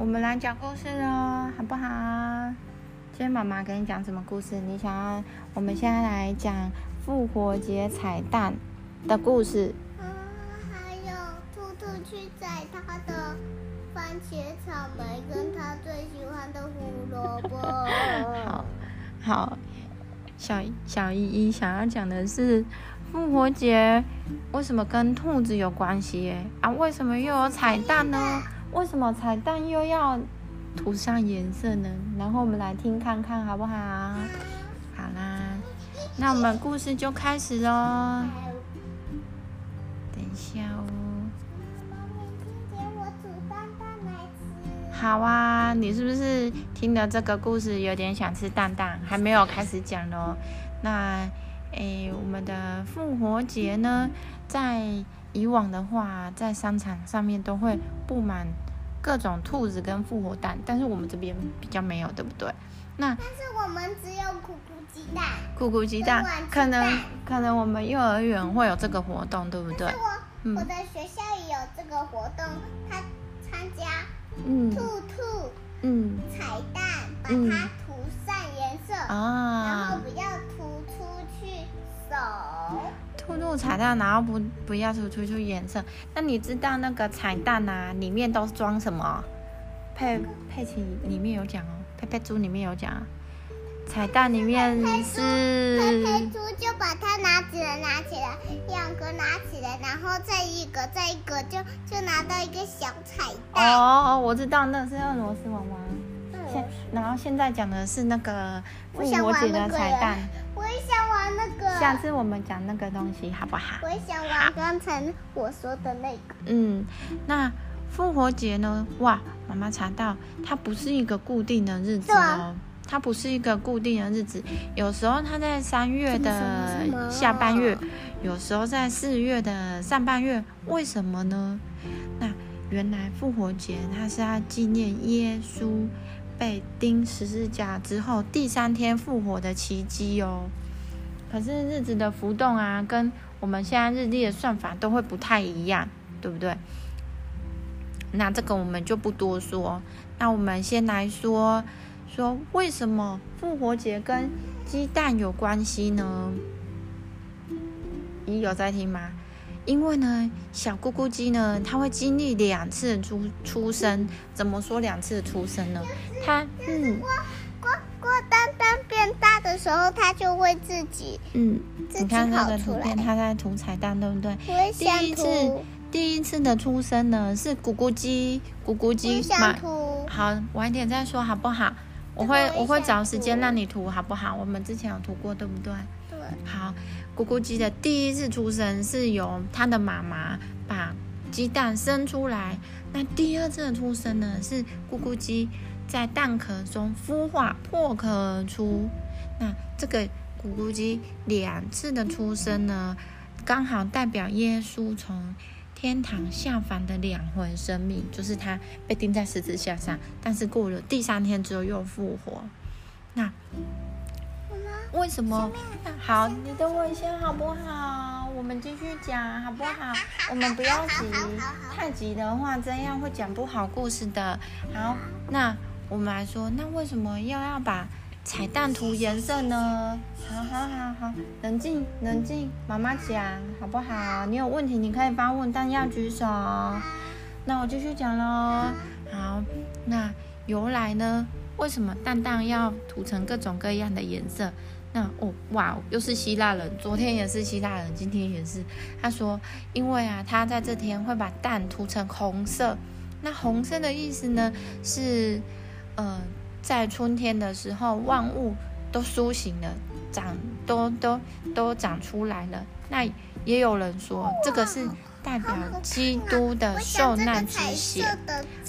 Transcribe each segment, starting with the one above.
我们来讲故事喽，好不好？今天妈妈给你讲什么故事？你想要？我们现在来讲复活节彩蛋的故事。嗯，还有兔兔去摘它的番茄、草莓，跟它最喜欢的胡萝卜。好，好，小小依依想要讲的是复活节为什么跟兔子有关系？啊，为什么又有彩蛋呢？为什么彩蛋又要涂上颜色呢？然后我们来听看看好不好？好啦，那我们故事就开始喽。等一下哦。好啊，你是不是听了这个故事有点想吃蛋蛋？还没有开始讲哦。那，诶，我们的复活节呢，在以往的话，在商场上面都会布满各种兔子跟复活蛋，但是我们这边比较没有，对不对？那但是我们只有苦苦鸡蛋。咕咕鸡蛋可能可能我们幼儿园会有这个活动，对不对？我、嗯我的学校也有这个活动，他参加嗯兔兔嗯彩蛋，把嗯它涂彩蛋，然后不不要涂出去颜色。那你知道那个彩蛋啊，里面都是装什么？佩佩奇里面有讲哦，佩佩猪里面有讲啊，彩蛋里面佩是佩佩猪就把它拿起来，拿起来，两个拿起来，然后再一个，再一个，就就拿到一个小彩蛋。哦，我知道那是俄罗斯娃娃。现嗯然后现在讲的是那个复活节的彩蛋，那个。下次我们讲那个东西好不好？我想玩刚才我说的那个。嗯，那复活节呢？哇，妈妈查到它不是一个固定的日子哦它不是一个固定的日子，有时候它在三月的下半月，有时候在四月的上半月，为什么呢？那原来复活节它是要纪念耶稣被钉十字架之后第三天复活的奇迹哦。可是日子的浮动啊，跟我们现在日历的算法都会不太一样，对不对？那这个我们就不多说。那我们先来说说为什么复活节跟鸡蛋有关系呢？你有在听吗？因为呢，小咕咕鸡呢，它会经历两次出出生。怎么说两次出生呢？它嗯过过蛋蛋变大的时候，它就会自己嗯，自己你看那跑出来个图片，。它在涂彩蛋，对不对？我也想第一次，第一次的出生呢是咕咕鸡，咕咕鸡也想涂。好，晚一点再说好不好？我会我会找时间让你涂好不好？我们之前有涂过，对不对？对，好，咕咕鸡的第一次出生是由它的妈妈把鸡蛋生出来，那第二次的出生呢是咕咕鸡在蛋壳中孵化破壳而出。那这个咕咕鸡两次的出生呢，刚好代表耶稣从天堂下凡的两回生命，就是他被钉在十字架上，但是过了第三天之后又复活。那为什么？好，你等我一下好不好？我们继续讲好不好？我们不要急，太急的话这样会讲不好故事的。好，那我们来说，那为什么要要把彩蛋涂颜色呢？好好好好，冷静冷静，妈妈讲好不好？你有问题你可以发问，但要举手。那我继续讲喽。好，那由来呢？为什么蛋蛋要涂成各种各样的颜色？那哦哇，又是希腊人，昨天也是希腊人，今天也是。他说，因为啊，他在这天会把蛋涂成红色。那红色的意思呢，是呃，在春天的时候，万物都苏醒了，长都都都长出来了。那也有人说，这个是代表基督的受难之彩血。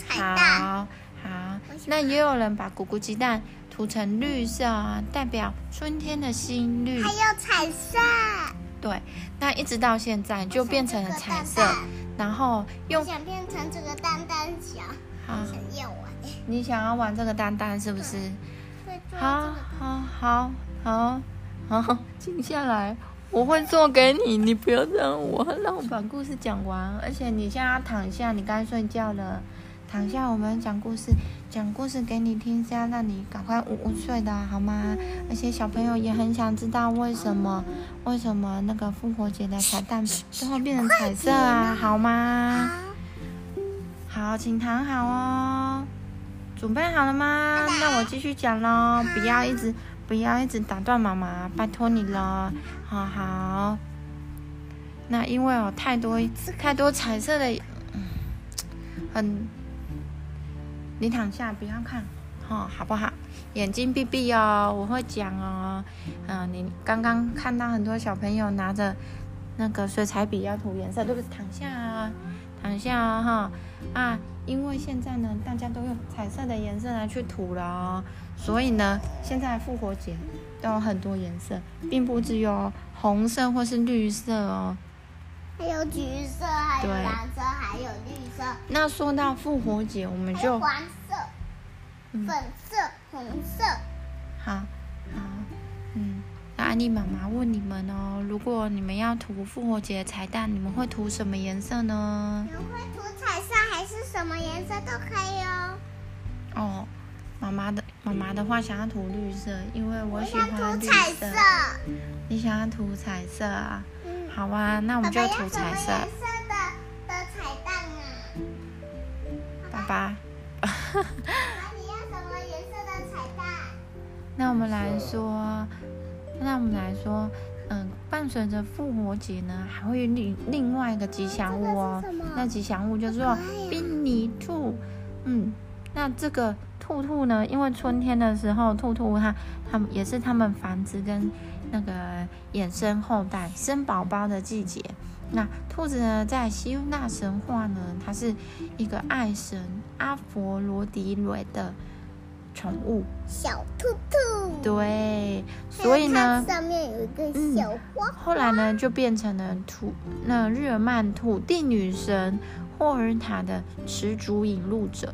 好好，那也有人把咕咕鸡蛋涂成绿色啊，代表春天的新绿还。有彩色，对，那一直到现在就变成了彩色然后蛋用想变成这个蛋蛋小，好，想要玩。你想要玩这个蛋蛋是不是？好好好好好，静下来，我会做给你，你不要让我，让我把故事讲完。而且你现在要躺下，你该睡觉了。躺下，我们讲故事，讲故事给你听，是要让你赶快午午睡的，好吗？而且小朋友也很想知道为什么，为什么那个复活节的彩蛋最后变成彩色啊？好吗？好，请躺好哦。准备好了吗？那我继续讲喽，不要一直不要一直打断妈妈，拜托你了。好好。那因为哦，太多太多彩色的，很。你躺下，不要看，哦，好不好？眼睛闭闭哦，我会讲哦。嗯，你刚刚看到很多小朋友拿着那个水彩笔要涂颜色，对不对？躺下啊，躺下啊，哈啊！因为现在呢，大家都用彩色的颜色来去涂了哦，所以呢，现在复活节都有很多颜色，并不只有红色或是绿色哦。还有橘色，还有蓝色，还有绿色。那说到复活节，我们就黄色、粉色、红色。好，安妮妈妈问你们哦，如果你们要涂复活节彩蛋，你们会涂什么颜色呢？你会涂彩色还是什么颜色都可以哦。哦，妈妈的妈妈的话想要涂绿色，因为我喜欢绿色。你想要涂彩色啊？好啊，那我们就涂彩色。颜色的的彩蛋啊？爸爸。你要什么颜色的彩蛋？那我们来说，那我们来说，嗯，伴随着复活节呢，还会另另外一个吉祥物哦。那吉祥物叫做宾尼兔。嗯，那这个兔兔呢，因为春天的时候，兔兔它它们也是它们繁殖跟。那个衍生后代、生宝宝的季节，那兔子呢，在希腊神话呢，它是一个爱神阿佛罗狄蕊的宠物，小兔兔。对，所以呢，上面有一个小花。后来呢，就变成了土那日耳曼土地女神霍尔塔的始祖引路者。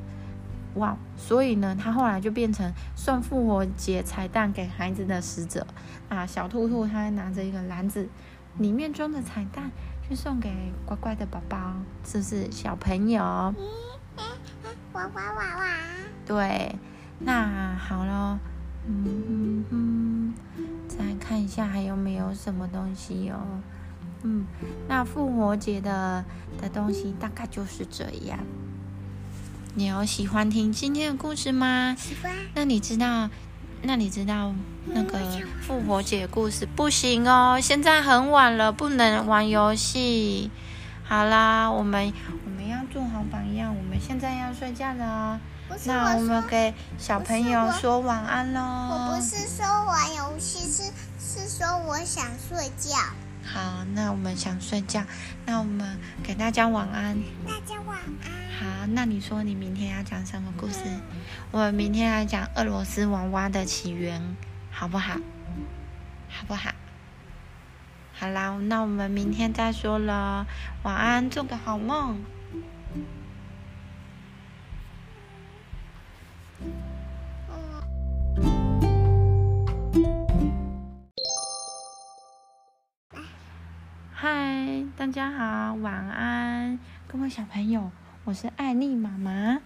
哇，所以呢，他后来就变成送复活节彩蛋给孩子的使者啊！小兔兔它拿着一个篮子，里面装的彩蛋，去送给乖乖的宝宝，是不是小朋友？哇哇哇哇！对，那好了，下还有没有什么东西哦。嗯，那复活节的的东西大概就是这样。你有喜欢听今天的故事吗？喜欢。那你知道，那你知道那个复活节故事不行哦，现在很晚了，不能玩游戏。好啦，我们我们要做好榜样，我们现在要睡觉了哦。那我们给小朋友说晚安喽。我不是说玩游戏，是是说我想睡觉。好，那我们想睡觉，那我们给大家晚安。大家晚安。好，那你说你明天要讲什么故事？我们明天来讲俄罗斯娃娃的起源，好不好？好不好？好啦，那我们明天再说了。晚安，做个好梦。家好，晚安，各位小朋友，我是艾丽妈妈，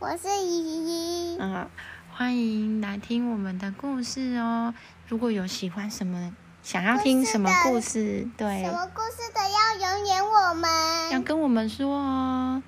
我是依依，嗯，欢迎来听我们的故事哦。如果有喜欢什么，想要听什么故事，对，什么故事的要留言我们，要跟我们说哦。